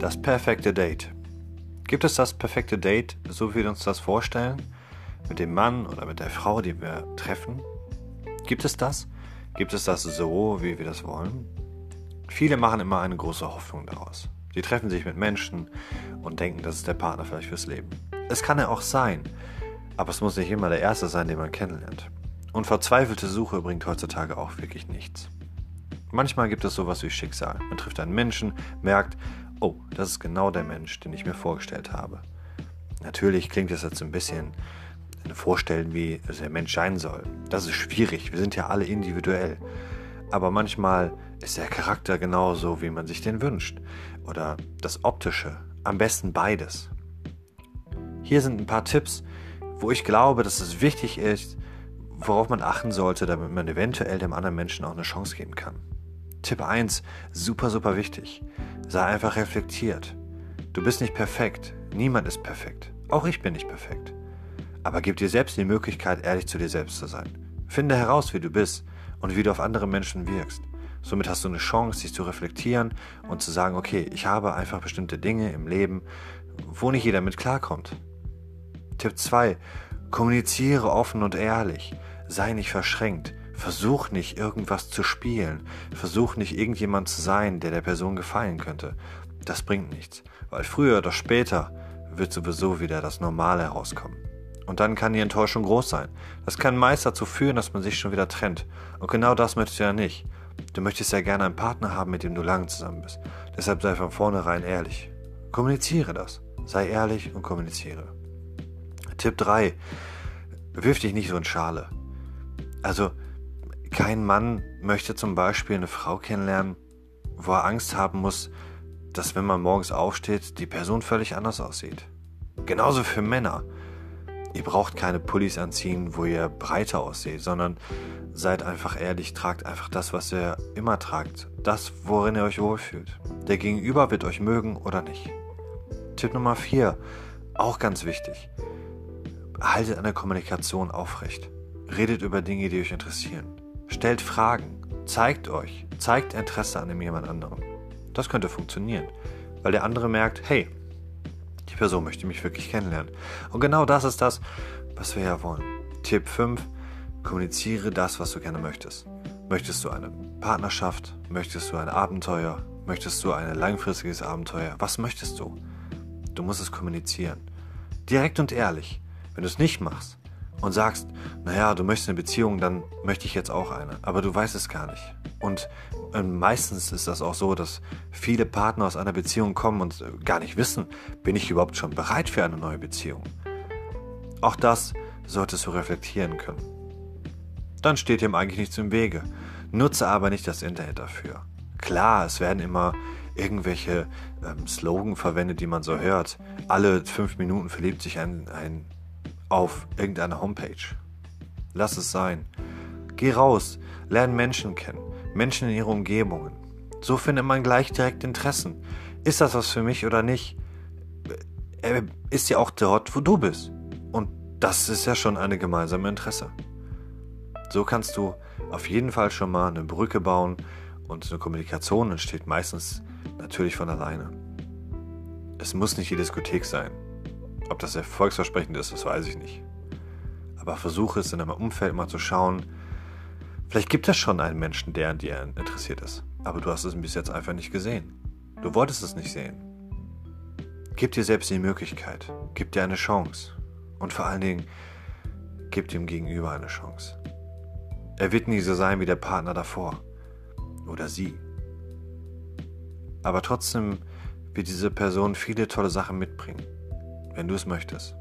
Das perfekte Date. Gibt es das perfekte Date, so wie wir uns das vorstellen? Mit dem Mann oder mit der Frau, die wir treffen? Gibt es das? Gibt es das so, wie wir das wollen? Viele machen immer eine große Hoffnung daraus. Sie treffen sich mit Menschen und denken, das ist der Partner vielleicht fürs Leben. Es kann er auch sein, aber es muss nicht immer der Erste sein, den man kennenlernt. Und verzweifelte Suche bringt heutzutage auch wirklich nichts. Manchmal gibt es sowas wie Schicksal. Man trifft einen Menschen, merkt, oh, das ist genau der Mensch, den ich mir vorgestellt habe. Natürlich klingt es jetzt ein bisschen vorstellen, wie der Mensch sein soll. Das ist schwierig, wir sind ja alle individuell. Aber manchmal ist der Charakter genauso, wie man sich den wünscht. Oder das Optische, am besten beides. Hier sind ein paar Tipps, wo ich glaube, dass es wichtig ist, worauf man achten sollte, damit man eventuell dem anderen Menschen auch eine Chance geben kann. Tipp 1, super, super wichtig. Sei einfach reflektiert. Du bist nicht perfekt. Niemand ist perfekt. Auch ich bin nicht perfekt. Aber gib dir selbst die Möglichkeit, ehrlich zu dir selbst zu sein. Finde heraus, wie du bist und wie du auf andere Menschen wirkst. Somit hast du eine Chance, dich zu reflektieren und zu sagen, okay, ich habe einfach bestimmte Dinge im Leben, wo nicht jeder mit klarkommt. Tipp 2. Kommuniziere offen und ehrlich. Sei nicht verschränkt. Versuch nicht irgendwas zu spielen. Versuch nicht irgendjemand zu sein, der der Person gefallen könnte. Das bringt nichts, weil früher oder später wird sowieso wieder das Normale herauskommen. Und dann kann die Enttäuschung groß sein. Das kann meist dazu führen, dass man sich schon wieder trennt. Und genau das möchtest du ja nicht. Du möchtest ja gerne einen Partner haben, mit dem du lange zusammen bist. Deshalb sei von vornherein ehrlich. Kommuniziere das. Sei ehrlich und kommuniziere. Tipp 3. Wirf dich nicht so in Schale. Also, kein Mann möchte zum Beispiel eine Frau kennenlernen, wo er Angst haben muss, dass wenn man morgens aufsteht, die Person völlig anders aussieht. Genauso für Männer. Ihr braucht keine Pullis anziehen, wo ihr breiter ausseht, sondern seid einfach ehrlich, tragt einfach das, was ihr immer tragt. Das, worin ihr euch wohlfühlt. Der Gegenüber wird euch mögen oder nicht. Tipp Nummer 4, auch ganz wichtig. Haltet eine Kommunikation aufrecht. Redet über Dinge, die euch interessieren. Stellt Fragen, zeigt euch, zeigt Interesse an dem jemand anderen. Das könnte funktionieren, weil der andere merkt, hey, die Person möchte mich wirklich kennenlernen. Und genau das ist das, was wir ja wollen. Tipp 5, kommuniziere das, was du gerne möchtest. Möchtest du eine Partnerschaft? Möchtest du ein Abenteuer? Möchtest du ein langfristiges Abenteuer? Was möchtest du? Du musst es kommunizieren. Direkt und ehrlich. Wenn du es nicht machst, und sagst, naja, du möchtest eine Beziehung, dann möchte ich jetzt auch eine. Aber du weißt es gar nicht. Und äh, meistens ist das auch so, dass viele Partner aus einer Beziehung kommen und äh, gar nicht wissen, bin ich überhaupt schon bereit für eine neue Beziehung. Auch das solltest du reflektieren können. Dann steht ihm eigentlich nichts im Wege. Nutze aber nicht das Internet dafür. Klar, es werden immer irgendwelche ähm, Slogan verwendet, die man so hört. Alle fünf Minuten verliebt sich ein, ein auf irgendeiner Homepage. Lass es sein. Geh raus, lern Menschen kennen, Menschen in ihrer Umgebungen. So findet man gleich direkt Interessen. Ist das was für mich oder nicht? Er ist ja auch dort, wo du bist. Und das ist ja schon eine gemeinsame Interesse. So kannst du auf jeden Fall schon mal eine Brücke bauen und eine Kommunikation entsteht meistens natürlich von alleine. Es muss nicht die Diskothek sein. Ob das erfolgsversprechend ist, das weiß ich nicht. Aber versuche es in deinem Umfeld mal zu schauen. Vielleicht gibt es schon einen Menschen, der an dir interessiert ist. Aber du hast es bis jetzt einfach nicht gesehen. Du wolltest es nicht sehen. Gib dir selbst die Möglichkeit. Gib dir eine Chance. Und vor allen Dingen, gib dem Gegenüber eine Chance. Er wird nie so sein wie der Partner davor. Oder sie. Aber trotzdem wird diese Person viele tolle Sachen mitbringen wenn du es möchtest.